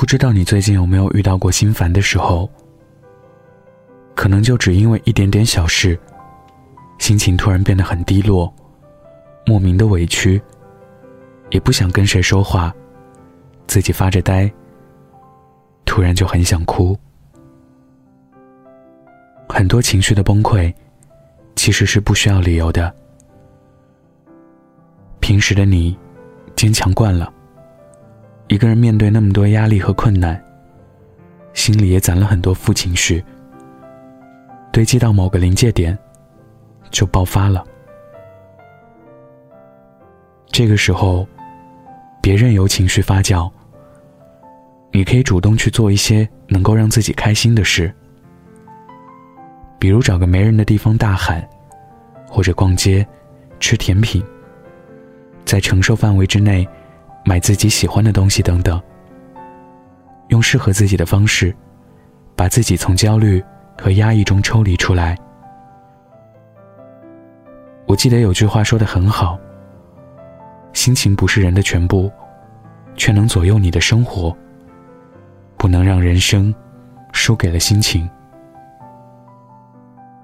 不知道你最近有没有遇到过心烦的时候？可能就只因为一点点小事，心情突然变得很低落，莫名的委屈，也不想跟谁说话，自己发着呆，突然就很想哭。很多情绪的崩溃，其实是不需要理由的。平时的你，坚强惯了，一个人面对那么多压力和困难，心里也攒了很多负情绪，堆积到某个临界点，就爆发了。这个时候，别任由情绪发酵，你可以主动去做一些能够让自己开心的事。比如找个没人的地方大喊，或者逛街、吃甜品，在承受范围之内买自己喜欢的东西等等，用适合自己的方式，把自己从焦虑和压抑中抽离出来。我记得有句话说的很好：心情不是人的全部，却能左右你的生活。不能让人生输给了心情。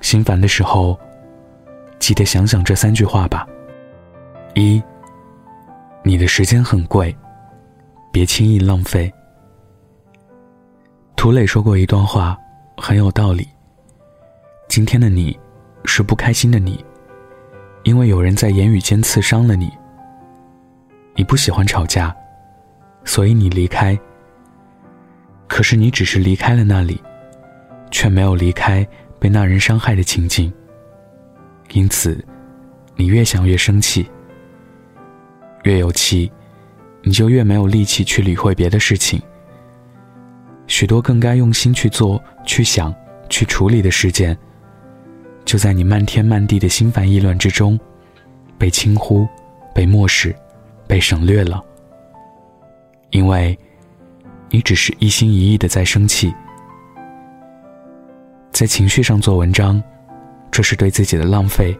心烦的时候，记得想想这三句话吧。一，你的时间很贵，别轻易浪费。涂磊说过一段话，很有道理。今天的你，是不开心的你，因为有人在言语间刺伤了你。你不喜欢吵架，所以你离开。可是你只是离开了那里，却没有离开。被那人伤害的情景，因此，你越想越生气，越有气，你就越没有力气去理会别的事情。许多更该用心去做、去想、去处理的事件，就在你漫天漫地的心烦意乱之中，被轻忽、被漠视、被省略了。因为，你只是一心一意的在生气。在情绪上做文章，这是对自己的浪费，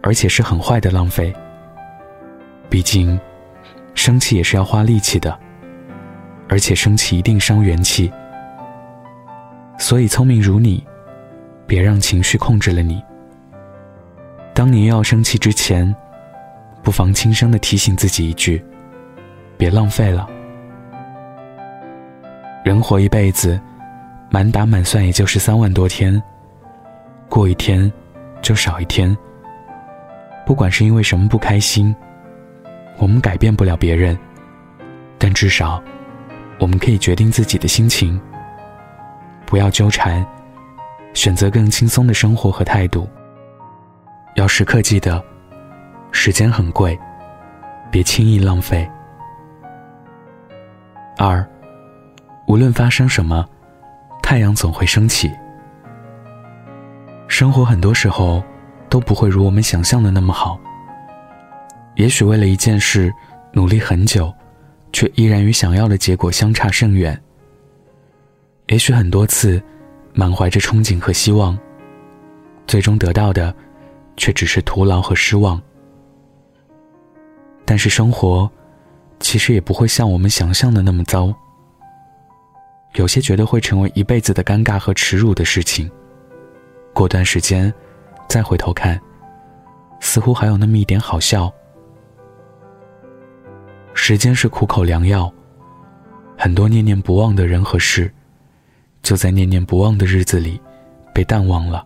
而且是很坏的浪费。毕竟，生气也是要花力气的，而且生气一定伤元气。所以，聪明如你，别让情绪控制了你。当你又要生气之前，不妨轻声的提醒自己一句：别浪费了。人活一辈子。满打满算也就是三万多天，过一天就少一天。不管是因为什么不开心，我们改变不了别人，但至少我们可以决定自己的心情。不要纠缠，选择更轻松的生活和态度。要时刻记得，时间很贵，别轻易浪费。二，无论发生什么。太阳总会升起。生活很多时候都不会如我们想象的那么好。也许为了一件事努力很久，却依然与想要的结果相差甚远。也许很多次满怀着憧憬和希望，最终得到的却只是徒劳和失望。但是生活其实也不会像我们想象的那么糟。有些觉得会成为一辈子的尴尬和耻辱的事情，过段时间再回头看，似乎还有那么一点好笑。时间是苦口良药，很多念念不忘的人和事，就在念念不忘的日子里被淡忘了。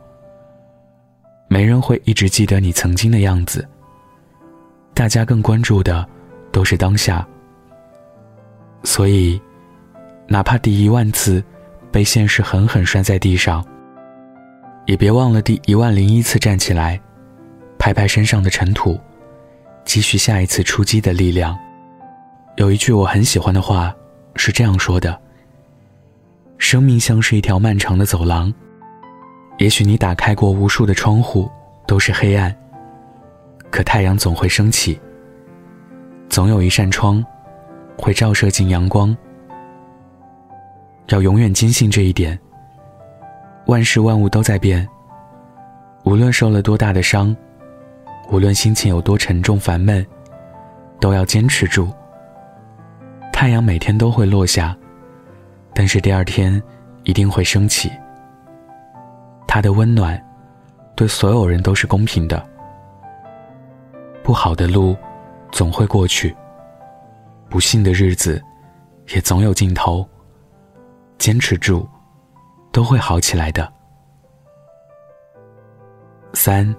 没人会一直记得你曾经的样子，大家更关注的都是当下，所以。哪怕第一万次被现实狠狠摔在地上，也别忘了第一万零一次站起来，拍拍身上的尘土，积蓄下一次出击的力量。有一句我很喜欢的话是这样说的：“生命像是一条漫长的走廊，也许你打开过无数的窗户都是黑暗，可太阳总会升起，总有一扇窗会照射进阳光。”要永远坚信这一点。万事万物都在变，无论受了多大的伤，无论心情有多沉重烦闷，都要坚持住。太阳每天都会落下，但是第二天一定会升起。他的温暖，对所有人都是公平的。不好的路，总会过去；不幸的日子，也总有尽头。坚持住，都会好起来的。三，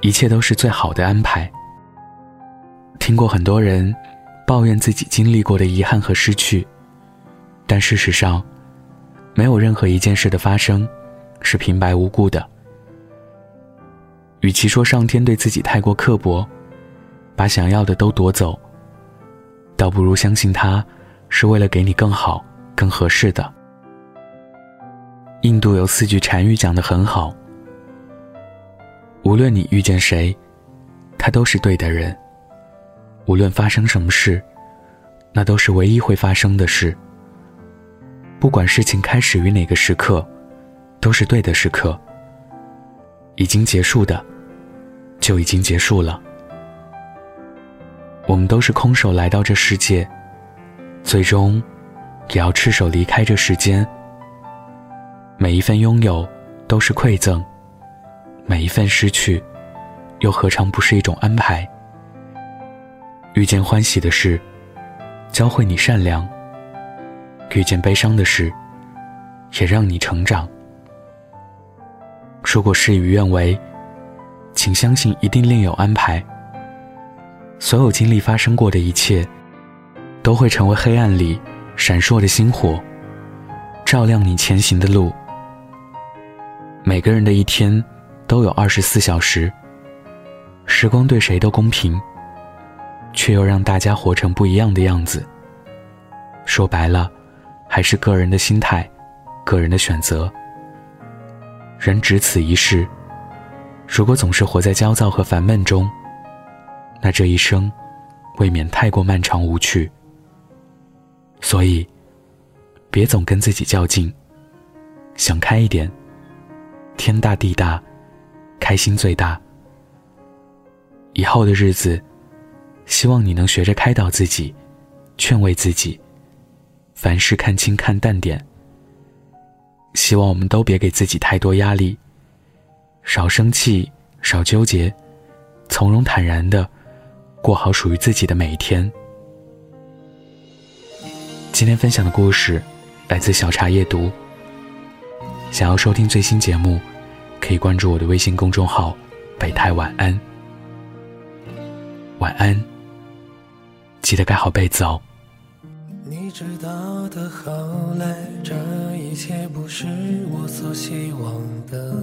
一切都是最好的安排。听过很多人抱怨自己经历过的遗憾和失去，但事实上，没有任何一件事的发生是平白无故的。与其说上天对自己太过刻薄，把想要的都夺走，倒不如相信他是为了给你更好、更合适的。印度有四句禅语讲得很好：无论你遇见谁，他都是对的人。无论发生什么事，那都是唯一会发生的事。不管事情开始于哪个时刻，都是对的时刻。已经结束的，就已经结束了。我们都是空手来到这世界，最终也要赤手离开这世间。每一份拥有都是馈赠，每一份失去，又何尝不是一种安排？遇见欢喜的事，教会你善良；遇见悲伤的事，也让你成长。如果事与愿违，请相信一定另有安排。所有经历发生过的一切，都会成为黑暗里闪烁的星火，照亮你前行的路。每个人的一天都有二十四小时，时光对谁都公平。却又让大家活成不一样的样子。说白了，还是个人的心态，个人的选择。人只此一世，如果总是活在焦躁和烦闷中，那这一生未免太过漫长无趣。所以，别总跟自己较劲，想开一点。天大地大，开心最大。以后的日子。希望你能学着开导自己，劝慰自己，凡事看清看淡点。希望我们都别给自己太多压力，少生气，少纠结，从容坦然的过好属于自己的每一天。今天分享的故事来自小茶夜读。想要收听最新节目，可以关注我的微信公众号“北太晚安”。晚安。记得盖好被子哦。你知道的，后来这一切不是我所希望的。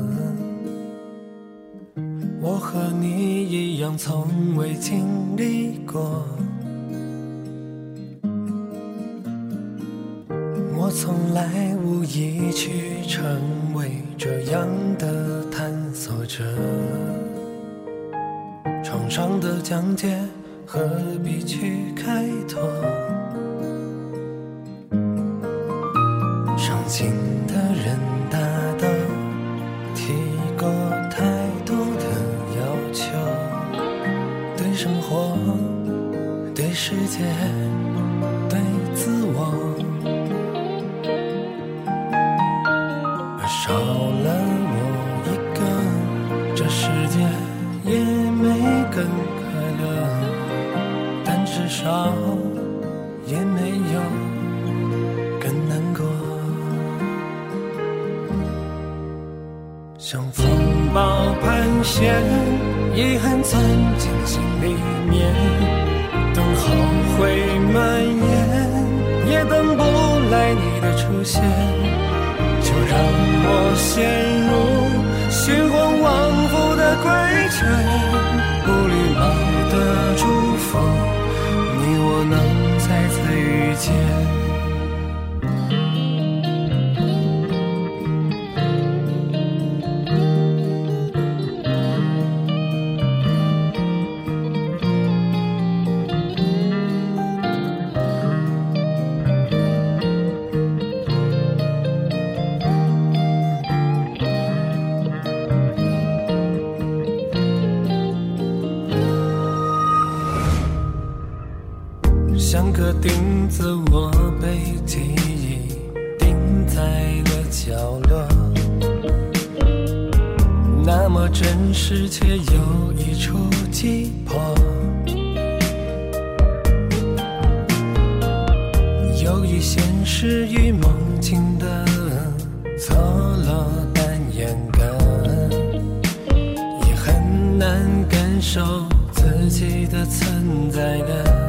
我和你一样，从未经历过。我从来无意去成为这样的探索者。床上的讲解。何必去开拓？伤心盘旋，遗憾钻进心里面，等后悔蔓延，也等不来你的出现，就让我陷入循环往复的规圈，不礼貌的祝福你。我能再次遇见。真实却又一触即破。由于现实与梦境的错落但严格，也很难感受自己的存在的。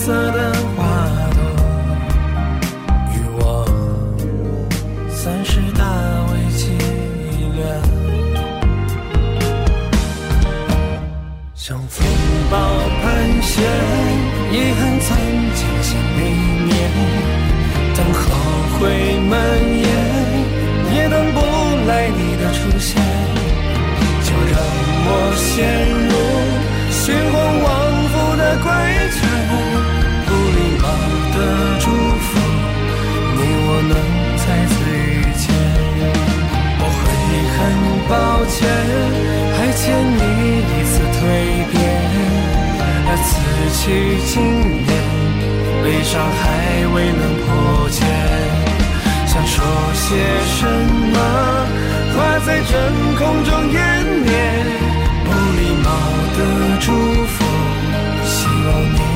sarah 去经年，悲伤还未能破茧，想说些什么，化在真空中湮灭，不礼貌的祝福，希望你。